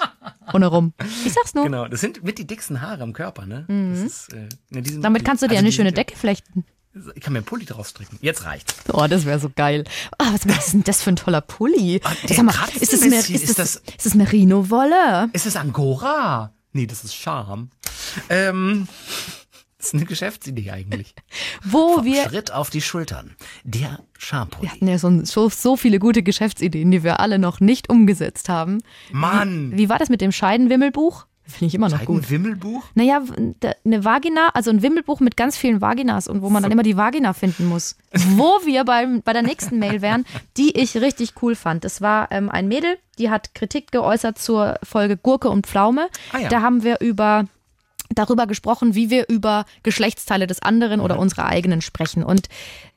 Ohne rum. Ich sag's nur. Genau, das sind mit die dicksten Haare am Körper, ne? Das ist, äh, ne, Mhm. Damit kannst du dir also eine schöne Decke flechten. Ich kann mir einen Pulli drauf stricken. Jetzt reicht. Oh, das wäre so geil. Ah, was, ist denn das für ein toller Pulli? Ah, der Sag mal, ist das, Mer bisschen. ist, das, Ist ist das Merino-Wolle? Ist es Angora? Nee, das ist Charme. Ähm, Das ist eine Geschäftsidee eigentlich. Wo Vom wir Schritt auf die Schultern. Der Shampoo. Wir hatten ja so, so, so viele gute Geschäftsideen, die wir alle noch nicht umgesetzt haben. Mann! Wie war das mit dem Scheidenwimmelbuch? Finde ich immer noch gut. Ein Wimmelbuch? Naja, eine Vagina, also ein Wimmelbuch mit ganz vielen Vaginas und wo man dann immer die Vagina finden muss. Wo wir beim, bei der nächsten Mail wären, die ich richtig cool fand. Das war ähm, ein Mädel, die hat Kritik geäußert zur Folge Gurke und Pflaume. Ah ja. Da haben wir über darüber gesprochen, wie wir über Geschlechtsteile des anderen oder unsere eigenen sprechen. Und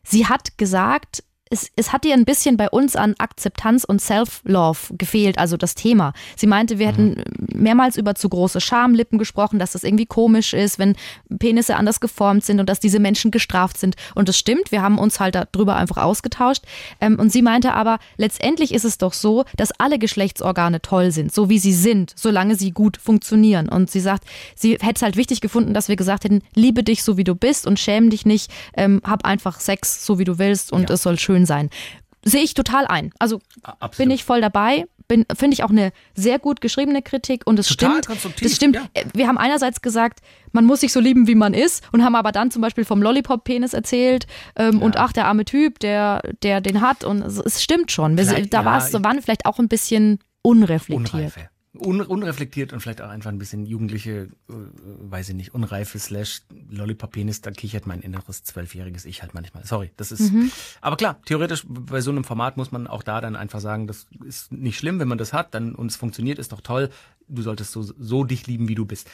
sie hat gesagt, es, es hat ihr ein bisschen bei uns an Akzeptanz und Self-Love gefehlt, also das Thema. Sie meinte, wir hätten mehrmals über zu große Schamlippen gesprochen, dass das irgendwie komisch ist, wenn Penisse anders geformt sind und dass diese Menschen gestraft sind. Und das stimmt, wir haben uns halt darüber einfach ausgetauscht. Ähm, und sie meinte aber, letztendlich ist es doch so, dass alle Geschlechtsorgane toll sind, so wie sie sind, solange sie gut funktionieren. Und sie sagt, sie hätte es halt wichtig gefunden, dass wir gesagt hätten, liebe dich so wie du bist und schäm dich nicht, ähm, hab einfach Sex so wie du willst und Ja. es soll schön sein. Sehe ich total ein. Also absolut. bin ich voll dabei. Bin, finde ich auch eine sehr gut geschriebene Kritik und es Total stimmt. Das stimmt. ja. Äh, Wir haben einerseits gesagt, man muss sich so lieben, wie man ist, und haben aber dann zum Beispiel vom Lollipop-Penis erzählt ähm, und ach, der arme Typ, der, der den hat. Und es, es stimmt schon. Wir, da ja, war es, ich- waren vielleicht auch ein bisschen unreflektiert. Unreife. Un unreflektiert und vielleicht auch einfach ein bisschen jugendliche, äh, weiß ich nicht, unreife slash Lollipop-Penis, da kichert mein inneres zwölfjähriges Ich halt manchmal. Sorry, das ist, Mhm. aber klar, theoretisch bei so einem Format muss man auch da dann einfach sagen, das ist nicht schlimm, wenn man das hat, dann und es funktioniert, ist doch toll. Du solltest so, so dich lieben, wie du bist.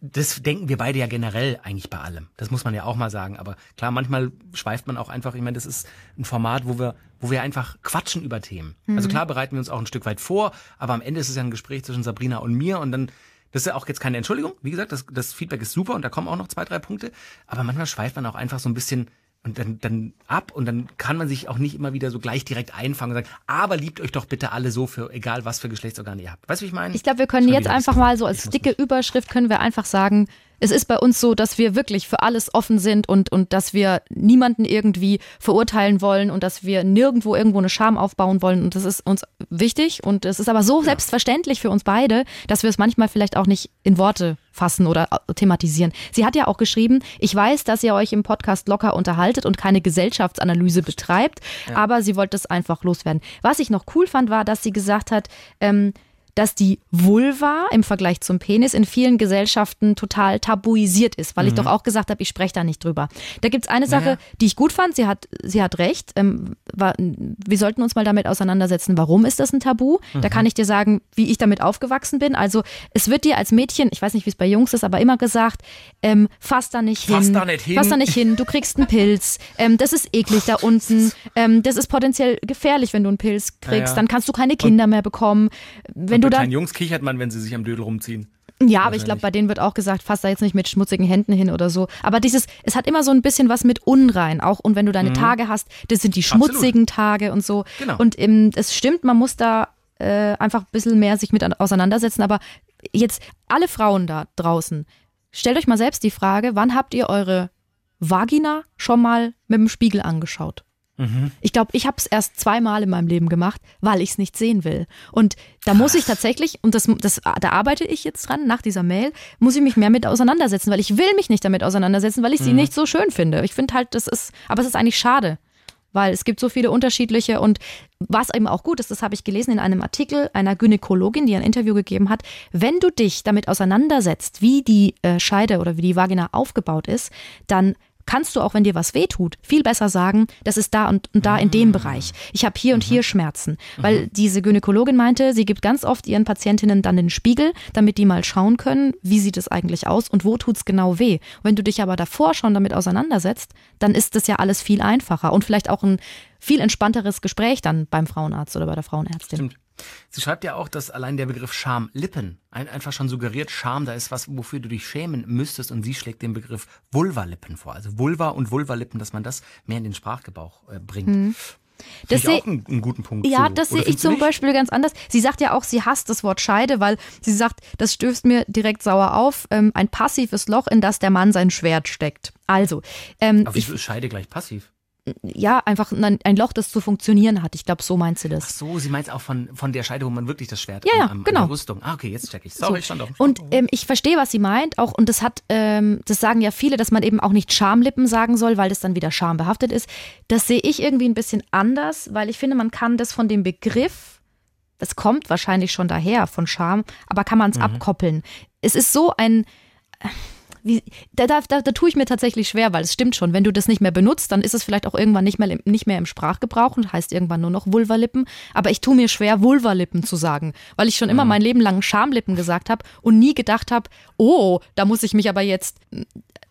Das denken wir beide ja generell eigentlich bei allem. Das muss man ja auch mal sagen. Aber klar, manchmal schweift man auch einfach, ich meine, das ist ein Format, wo wir, wo wir einfach quatschen über Themen. Also klar bereiten wir uns auch ein Stück weit vor, aber am Ende ist es ja ein Gespräch zwischen Sabrina und mir und dann, das ist ja auch jetzt keine Entschuldigung. Wie gesagt, das, das Feedback ist super und da kommen auch noch zwei, drei Punkte. Aber manchmal schweift man auch einfach so ein bisschen und dann, dann ab und dann kann man sich auch nicht immer wieder so gleich direkt einfangen und sagen, aber liebt euch doch bitte alle so für egal was für Geschlechtsorgane ihr habt. Weißt du, wie ich meine? Ich glaube, wir können Schon jetzt einfach mal so als dicke Überschrift können wir einfach sagen, es ist bei uns so, dass wir wirklich für alles offen sind und, und dass wir niemanden irgendwie verurteilen wollen und dass wir nirgendwo irgendwo eine Scham aufbauen wollen. Und das ist uns wichtig und es ist aber so selbstverständlich für uns beide, dass wir es manchmal vielleicht auch nicht in Worte fassen oder thematisieren. Sie hat ja auch geschrieben, ich weiß, dass ihr euch im Podcast locker unterhaltet und keine Gesellschaftsanalyse betreibt, aber sie wollte es einfach loswerden. Was ich noch cool fand, war, dass sie gesagt hat, ähm, dass die Vulva im Vergleich zum Penis in vielen Gesellschaften total tabuisiert ist, weil ich doch auch gesagt habe, ich spreche da nicht drüber. Da gibt's eine Sache, Naja. die ich gut fand, sie hat, sie hat recht. Ähm, war, wir sollten uns mal damit auseinandersetzen, warum ist das ein Tabu? Da kann ich dir sagen, wie ich damit aufgewachsen bin. Also es wird dir als Mädchen, ich weiß nicht, wie es bei Jungs ist, aber immer gesagt, ähm, fass da nicht Fass hin. da nicht hin. Fass da nicht hin, du kriegst einen Pilz. Ähm, das ist eklig da unten. Ähm, das ist potenziell gefährlich, wenn du einen Pilz kriegst. ja. Dann kannst du keine Kinder mehr bekommen. Wenn du dann kleinen Jungs kichert man, wenn sie sich am Dödel rumziehen. ja, aber ich glaube, bei denen wird auch gesagt, fass da jetzt nicht mit schmutzigen Händen hin oder so. Aber dieses, es hat immer so ein bisschen was mit unrein. Auch und wenn du deine Tage hast, das sind die schmutzigen Tage und so. Mhm. Genau. Und ähm, es stimmt, man muss da äh, einfach ein bisschen mehr sich mit an- auseinandersetzen. Aber jetzt alle Frauen da draußen, stellt euch mal selbst die Frage, wann habt ihr eure Vagina schon mal mit dem Spiegel angeschaut? Ich glaube, ich habe es erst zweimal in meinem Leben gemacht, weil ich es nicht sehen will. Und da muss ich tatsächlich, und das, das, da arbeite ich jetzt dran, nach dieser Mail, muss ich mich mehr mit auseinandersetzen, weil ich will mich nicht damit auseinandersetzen, weil ich sie nicht so schön finde. Ich finde halt, das ist, aber es ist eigentlich schade, weil es gibt so viele unterschiedliche und was eben auch gut ist, das habe ich gelesen in einem Artikel einer Gynäkologin, die ein Interview gegeben hat, wenn du dich damit auseinandersetzt, wie die äh, Scheide oder wie die Vagina aufgebaut ist, dann kannst du auch, wenn dir was wehtut, viel besser sagen, das ist da und, und da in dem Bereich. Ich habe hier und hier Schmerzen. Weil diese Gynäkologin meinte, sie gibt ganz oft ihren Patientinnen dann den Spiegel, damit die mal schauen können, wie sieht es eigentlich aus und wo tut's genau weh. Wenn du dich aber davor schon damit auseinandersetzt, dann ist das ja alles viel einfacher und vielleicht auch ein viel entspannteres Gespräch dann beim Frauenarzt oder bei der Frauenärztin. Stimmt. Sie schreibt ja auch, dass allein der Begriff Schamlippen ein, einfach schon suggeriert, Scham, da ist was, wofür du dich schämen müsstest und sie schlägt den Begriff Vulvalippen vor. Also Vulva und Vulvalippen, dass man das mehr in den Sprachgebrauch äh, bringt. Mhm. Das ich seh- auch einen, einen guten Punkt. Ja, so. das sehe ich zum? Beispiel ganz anders. Sie sagt ja auch, sie hasst das Wort Scheide, weil sie sagt, das stößt mir direkt sauer auf. Ähm, ein passives Loch, in das der Mann sein Schwert steckt. Also, ähm, Aber ich, wieso ist Scheide gleich passiv? Ja, einfach ein, Loch, das zu funktionieren hat. Ich glaube, so meint sie Ach das. so, sie meint auch von, von der Scheide, wo man wirklich das Schwert Ja, ja, am, am, genau. an der Rüstung. Ah, okay, jetzt check ich. Sorry, ich stand auf Und ähm, ich verstehe, was sie meint, auch und das hat, ähm, das sagen ja viele, dass man eben auch nicht Schamlippen sagen soll, weil das dann wieder schambehaftet ist. Das sehe ich irgendwie ein bisschen anders, weil ich finde, man kann das von dem Begriff, das kommt wahrscheinlich schon daher von Scham, aber kann man es abkoppeln. Es ist so ein wie, da, da, da, da tue ich mir tatsächlich schwer, weil es stimmt schon, wenn du das nicht mehr benutzt, dann ist es vielleicht auch irgendwann nicht mehr, im- nicht mehr im Sprachgebrauch und heißt irgendwann nur noch Vulvalippen. Aber ich tue mir schwer, Vulvalippen zu sagen, weil ich schon immer mein Leben lang Schamlippen gesagt habe und nie gedacht habe, oh, da muss ich mich aber jetzt,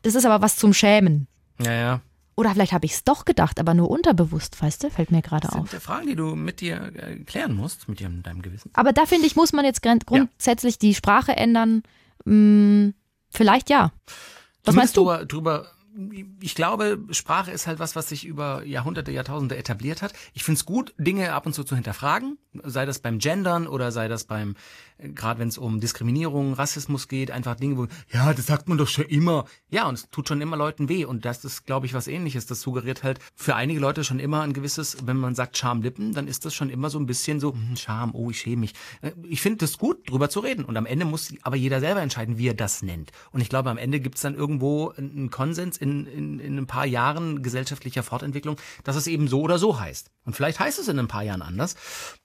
das ist aber was zum Schämen. Ja, ja. Oder vielleicht habe ich es doch gedacht, aber nur unterbewusst, weißt du, fällt mir gerade Das auf. sind äh, Fragen, die du mit dir äh, klären musst, mit dir, deinem Gewissen. Aber da finde ich, muss man jetzt grundsätzlich die Sprache ändern. Hm, vielleicht ja. Was meinst du? Drüber, drüber, ich glaube, Sprache ist halt was, was sich über Jahrhunderte, Jahrtausende etabliert hat. Ich finde es gut, Dinge ab und zu zu hinterfragen, sei das beim Gendern oder sei das beim, äh, gerade wenn es um Diskriminierung, Rassismus geht, einfach Dinge, wo, ja, das sagt man doch schon immer. Ja, und es tut schon immer Leuten weh. Und das ist, glaube ich, was ähnliches. Das suggeriert halt für einige Leute schon immer ein gewisses, wenn man sagt Schamlippen, dann ist das schon immer so ein bisschen so, hm, Scham, oh, ich schäme mich. Äh, Ich finde es gut, drüber zu reden. Und am Ende muss aber jeder selber entscheiden, wie er das nennt. Und ich glaube, am Ende gibt es dann irgendwo einen Konsens in, in, in ein paar Jahren gesellschaftlicher Fortentwicklung, dass es eben so oder so heißt. Und vielleicht heißt es in ein paar Jahren anders.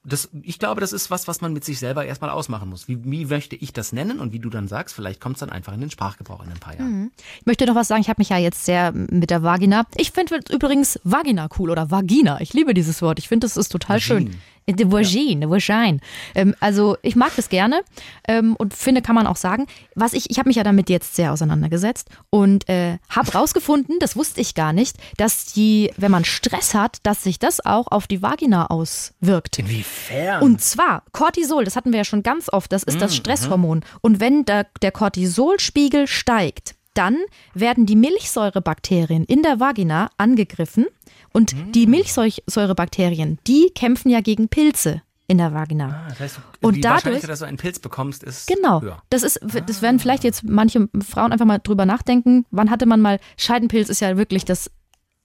Das, ich glaube, das ist was, was man mit sich selber erstmal ausmachen muss. Wie, wie möchte ich das nennen? Und wie du dann sagst, vielleicht kommt es dann einfach in den Sprachgebrauch in ein paar Jahren. Ich möchte noch was sagen. Ich habe mich ja jetzt sehr mit der Vagina. Ich finde übrigens Vagina cool oder Vagina. Ich liebe dieses Wort. Ich finde, das ist total schön. Die Vagine, Vagine. Ähm, also ich mag das gerne ähm, und finde, kann man auch sagen. Was ich, ich habe mich ja damit jetzt sehr auseinandergesetzt und äh, habe rausgefunden, das wusste ich gar nicht, dass die, wenn man Stress hat, dass sich das auch auf die Vagina auswirkt. Inwiefern? Und zwar Cortisol, das hatten wir ja schon ganz oft, das ist das Stresshormon. Und wenn der, der Cortisolspiegel steigt, dann werden die Milchsäurebakterien in der Vagina angegriffen. Und die Milchsäurebakterien, die kämpfen ja gegen Pilze in der Vagina. Ah, das heißt, Und die dadurch- dass du einen Pilz bekommst, ist Genau. höher. Das ist, das werden vielleicht jetzt manche Frauen einfach mal drüber nachdenken. Wann hatte man mal Scheidenpilz? Ist ja wirklich das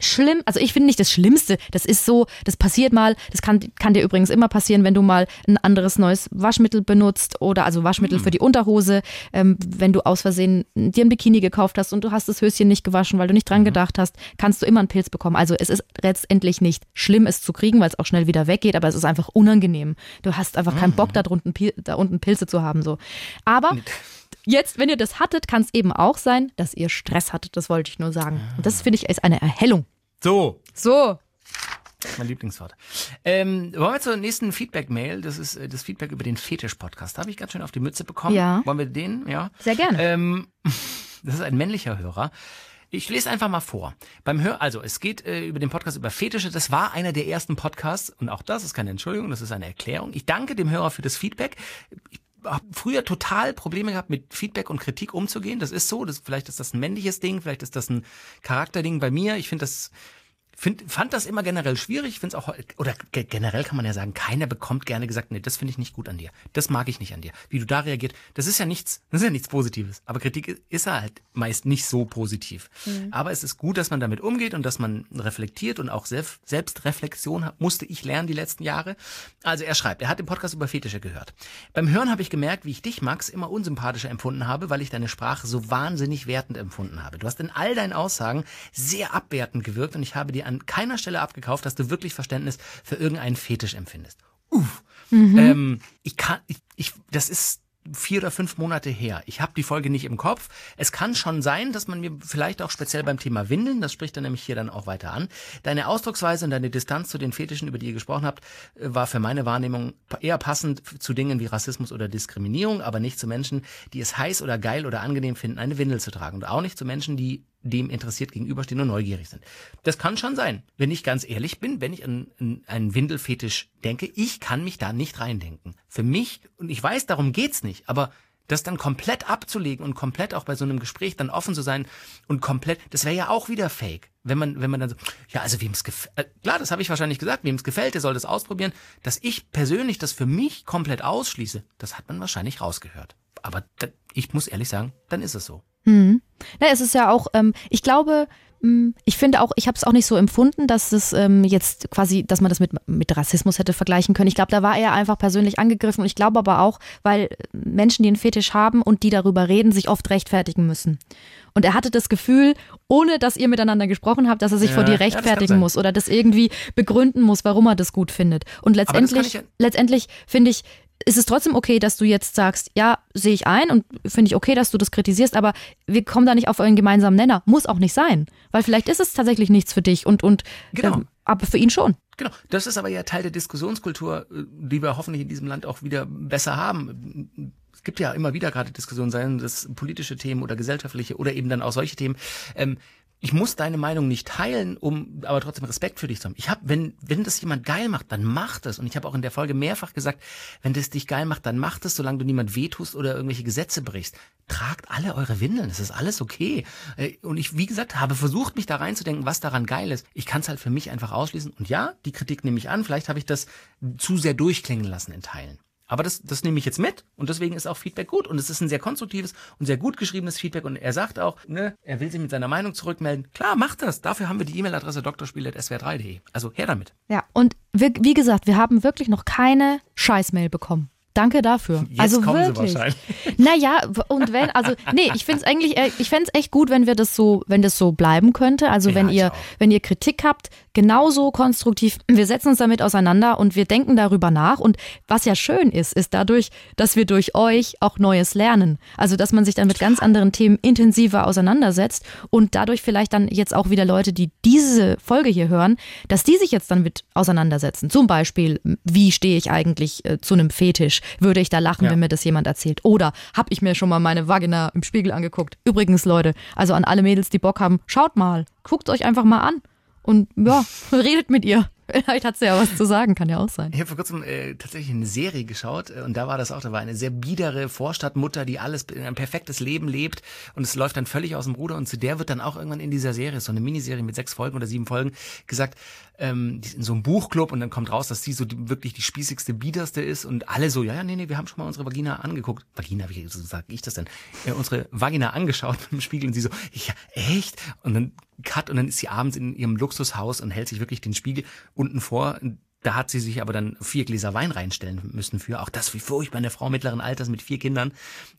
schlimm. Also ich finde nicht das Schlimmste. Das ist so, das passiert mal. Das kann, kann dir übrigens immer passieren, wenn du mal ein anderes neues Waschmittel benutzt oder also Waschmittel für die Unterhose. Ähm, wenn du aus Versehen dir ein Bikini gekauft hast und du hast das Höschen nicht gewaschen, weil du nicht dran gedacht hast, kannst du immer einen Pilz bekommen. Also es ist letztendlich nicht schlimm, es zu kriegen, weil es auch schnell wieder weggeht, aber es ist einfach unangenehm. Du hast einfach keinen Bock, da drunten, da unten Pilze zu haben. So. Aber Jetzt, wenn ihr das hattet, kann es eben auch sein, dass ihr Stress hattet. Das wollte ich nur sagen. Und das finde ich ist eine Erhellung. So, So. mein Lieblingswort. Ähm, wollen wir zur nächsten Feedback-Mail? Das ist äh, das Feedback über den Fetisch-Podcast. Da habe ich ganz schön auf die Mütze bekommen. Ja. Wollen wir den? Ja. Sehr gerne. Ähm, das ist ein männlicher Hörer. Ich lese einfach mal vor. Beim Hör, also es geht äh, über den Podcast über Fetische. Das war einer der ersten Podcasts und auch das ist keine Entschuldigung, das ist eine Erklärung. Ich danke dem Hörer für das Feedback. Ich habe früher total Probleme gehabt, mit Feedback und Kritik umzugehen. Das ist so. Das, vielleicht ist das ein männliches Ding, vielleicht ist das ein Charakterding bei mir. Ich finde das Find, fand das immer generell schwierig. Finde es auch, oder ge- generell kann man ja sagen, keiner bekommt gerne gesagt, nee, das finde ich nicht gut an dir. Das mag ich nicht an dir. Wie du da reagiert, das ist ja nichts, das ist ja nichts Positives. Aber Kritik ist halt meist nicht so positiv. Aber es ist gut, dass man damit umgeht und dass man reflektiert und auch Selbst, Selbstreflexion hat, musste ich lernen die letzten Jahre. Also er schreibt, er hat den Podcast über Fetische gehört. Beim Hören habe ich gemerkt, wie ich dich, Max, immer unsympathischer empfunden habe, weil ich deine Sprache so wahnsinnig wertend empfunden habe. Du hast in all deinen Aussagen sehr abwertend gewirkt und ich habe dir an keiner Stelle abgekauft, dass du wirklich Verständnis für irgendeinen Fetisch empfindest. Uff. Ähm, ich kann, ich, ich, das ist vier oder fünf Monate her. Ich habe die Folge nicht im Kopf. Es kann schon sein, dass man mir vielleicht auch speziell beim Thema Windeln, das spricht dann nämlich hier dann auch weiter an, deine Ausdrucksweise und deine Distanz zu den Fetischen, über die ihr gesprochen habt, äh, war für meine Wahrnehmung eher passend zu Dingen wie Rassismus oder Diskriminierung, aber nicht zu Menschen, die es heiß oder geil oder angenehm finden, eine Windel zu tragen. Und auch nicht zu Menschen, die dem interessiert gegenüberstehen und neugierig sind. Das kann schon sein. Wenn ich ganz ehrlich bin, wenn ich an, an einen Windelfetisch denke, ich kann mich da nicht reindenken. Für mich, und ich weiß, darum geht's nicht, aber das dann komplett abzulegen und komplett auch bei so einem Gespräch dann offen zu sein und komplett, das wäre ja auch wieder fake. Wenn man, wenn man dann so, ja, also wem es gefällt, äh, klar, das habe ich wahrscheinlich gesagt, wem es gefällt, der soll das ausprobieren. Dass ich persönlich das für mich komplett ausschließe, das hat man wahrscheinlich rausgehört. Aber da, ich muss ehrlich sagen, dann ist es so. Na, es ist ja auch, ähm, ich glaube, Mm, ich finde auch, ich habe es auch nicht so empfunden, dass es ähm, jetzt quasi, dass man das mit, mit Rassismus hätte vergleichen können. Ich glaube, da war er einfach persönlich angegriffen und ich glaube aber auch, weil Menschen, die einen Fetisch haben und die darüber reden, sich oft rechtfertigen müssen. Und er hatte das Gefühl, ohne dass ihr miteinander gesprochen habt, dass er sich Ja, vor dir ja, rechtfertigen sein. muss oder das irgendwie begründen muss, warum er das gut findet. Und letztendlich, ich ja- letztendlich finde ich, ist es trotzdem okay, dass du jetzt sagst, ja, sehe ich ein und finde ich okay, dass du das kritisierst, aber wir kommen da nicht auf einen gemeinsamen Nenner. Muss auch nicht sein. Weil vielleicht ist es tatsächlich nichts für dich und, und Genau. ähm, aber für ihn schon. Genau, das ist aber ja Teil der Diskussionskultur, äh, die wir hoffentlich in diesem Land auch wieder besser haben. Es gibt ja immer wieder gerade Diskussionen, seien das politische Themen oder gesellschaftliche oder eben dann auch solche Themen. Ähm, ich muss deine Meinung nicht teilen, um aber trotzdem Respekt für dich zu haben. Ich habe, wenn wenn das jemand geil macht, dann macht es. Und ich habe auch in der Folge mehrfach gesagt, wenn das dich geil macht, dann macht es, solange du niemand wehtust oder irgendwelche Gesetze brichst. Tragt alle eure Windeln, es ist alles okay. Äh, Und ich, wie gesagt, habe versucht, mich da reinzudenken, was daran geil ist. Ich kann es halt für mich einfach ausschließen. Und ja, die Kritik nehme ich an. Vielleicht habe ich das zu sehr durchklingen lassen in Teilen. Aber das, das nehme ich jetzt mit und deswegen ist auch Feedback gut. Und es ist ein sehr konstruktives und sehr gut geschriebenes Feedback. Und er sagt auch, ne, er will sich mit seiner Meinung zurückmelden. Klar, macht das. Dafür haben wir die E-Mail-Adresse drspiel.swr3.de. Also her damit. Ja, und wie gesagt, wir haben wirklich noch keine Scheißmail bekommen. Danke dafür. Jetzt also kommen sie wirklich. wahrscheinlich. Naja, und wenn, also, nee, ich finde es eigentlich, äh, ich fände es echt gut, wenn wir das so, wenn das so bleiben könnte. Also Ja, wenn ihr, auch. wenn ihr Kritik habt, genauso konstruktiv, wir setzen uns damit auseinander und wir denken darüber nach. Und was ja schön ist, ist dadurch, dass wir durch euch auch Neues lernen. Also, dass man sich dann mit ganz anderen Themen intensiver auseinandersetzt und dadurch vielleicht dann jetzt auch wieder Leute, die diese Folge hier hören, dass die sich jetzt dann mit auseinandersetzen. Zum Beispiel, wie stehe ich eigentlich äh, zu einem Fetisch? Würde ich da lachen, Ja. wenn mir das jemand erzählt? Oder habe ich mir schon mal meine Vagina im Spiegel angeguckt? Übrigens, Leute, also an alle Mädels, die Bock haben, schaut mal, guckt euch einfach mal an und ja, redet mit ihr. Vielleicht hat sie ja was zu sagen, kann ja auch sein. Ich habe vor kurzem äh, tatsächlich eine Serie geschaut äh, und da war das auch, da war eine sehr biedere Vorstadtmutter, die alles ein perfektes Leben lebt und es läuft dann völlig aus dem Ruder und zu der wird dann auch irgendwann in dieser Serie, so eine Miniserie mit sechs Folgen oder sieben Folgen, gesagt, ähm, in so einem Buchclub und dann kommt raus, dass sie so die, wirklich die spießigste, biederste ist und alle so, ja, ja, nee, nee, wir haben schon mal unsere Vagina angeguckt. Vagina, wie so sag ich das denn? Äh, unsere Vagina angeschaut dem Spiegel und sie so, ja, echt? Und dann Cut und dann ist sie abends in ihrem Luxushaus und hält sich wirklich den Spiegel unten vor. Da hat sie sich aber dann vier Gläser Wein reinstellen müssen für. Auch das, wie furchtbar eine Frau mittleren Alters mit vier Kindern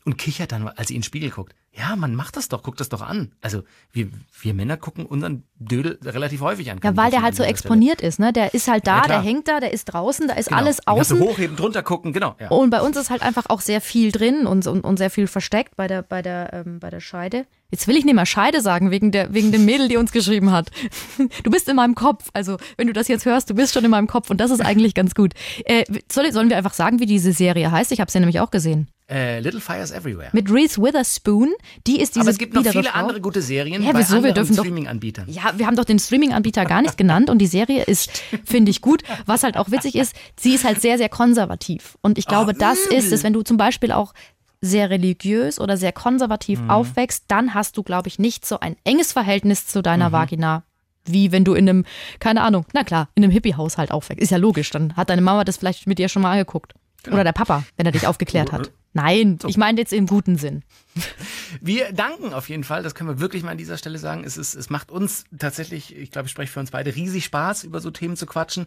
und kichert dann, als sie in den Spiegel guckt. Ja, man macht das doch, guckt das doch an. Also wir, wir Männer gucken unseren Dödel relativ häufig an. Ja, weil der halt so exponiert ist, ne? Der ist halt da, Ja, der hängt da, der ist draußen, da ist Stelle. alles Genau. Du außen. hochheben, drunter gucken, genau. Ja. Und bei uns ist halt einfach auch sehr viel drin und, und, und sehr viel versteckt bei der, bei der, ähm, bei der Scheide. Jetzt will ich nicht mal Scheide sagen, wegen, der, wegen dem Mädel, die uns geschrieben hat. Du bist in meinem Kopf. Also, wenn du das jetzt hörst, du bist schon in meinem Kopf und das ist eigentlich ganz gut. Äh, soll, sollen wir einfach sagen, wie diese Serie heißt? Ich habe sie nämlich auch gesehen. Äh, Little Fires Everywhere. Mit Reese Witherspoon. Die ist diese aber es gibt noch viele Frau. andere gute Serien Ja, bei wieso? Wir anderen Streaming-Anbietern. Ja, wir haben doch den Streaming-Anbieter gar nicht genannt und die Serie ist, finde ich, gut. Was halt auch witzig ist, sie ist halt sehr, sehr konservativ. Und ich glaube, Ah, das übel. ist es, wenn du zum Beispiel auch sehr religiös oder sehr konservativ Mhm. aufwächst, dann hast du, glaube ich, nicht so ein enges Verhältnis zu deiner Mhm. Vagina. Wie wenn du in einem, keine Ahnung, na klar, in einem Hippie-Haushalt aufwächst. Ist ja logisch, dann hat deine Mama das vielleicht mit dir schon mal angeguckt. Genau. Oder der Papa, wenn er dich aufgeklärt hat. Nein, ich meine jetzt im guten Sinn. Wir danken auf jeden Fall, das können wir wirklich mal an dieser Stelle sagen. Es, ist, es macht uns tatsächlich, ich glaube, ich spreche für uns beide, riesig Spaß, über so Themen zu quatschen.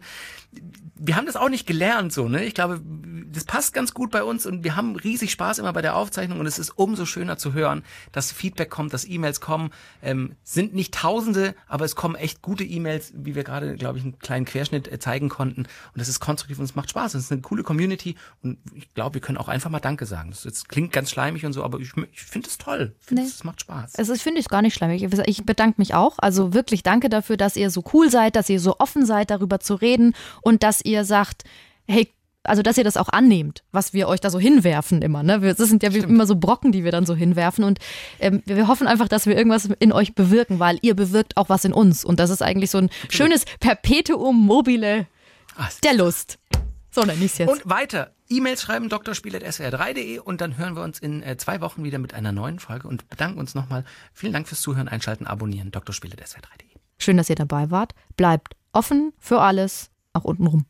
Wir haben das auch nicht gelernt so, ne? Ich glaube, das passt ganz gut bei uns und wir haben riesig Spaß immer bei der Aufzeichnung und es ist umso schöner zu hören, dass Feedback kommt, dass E-Mails kommen. Ähm, sind nicht Tausende, aber es kommen echt gute E-Mails, wie wir gerade, glaube ich, einen kleinen Querschnitt äh, zeigen konnten. Und das ist konstruktiv und es macht Spaß. Es ist eine coole Community und ich glaube, wir können auch einfach mal Danke sagen. Das jetzt klingt ganz schleimig und so, aber ich, ich finde es toll. Ich finde, Nee. es macht Spaß. Also ich finde es gar nicht schlimm. Ich, ich bedanke mich auch. Also wirklich danke dafür, dass ihr so cool seid, dass ihr so offen seid, darüber zu reden und dass ihr sagt, hey, also dass ihr das auch annehmt, was wir euch da so hinwerfen immer. Ne? Wir- Das sind ja wie immer so Brocken, die wir dann so hinwerfen. Und ähm, wir hoffen einfach, dass wir irgendwas in euch bewirken, weil ihr bewirkt auch was in uns. Und das ist eigentlich so ein schönes Perpetuum mobile der Lust. So nenne ich es jetzt. Und weiter. E-Mails schreiben drspiel.swr3.de und dann hören wir uns in äh, zwei Wochen wieder mit einer neuen Folge und bedanken uns nochmal. Vielen Dank fürs Zuhören, Einschalten, Abonnieren. drspiel.swr3.de. Schön, dass ihr dabei wart. Bleibt offen für alles, auch untenrum.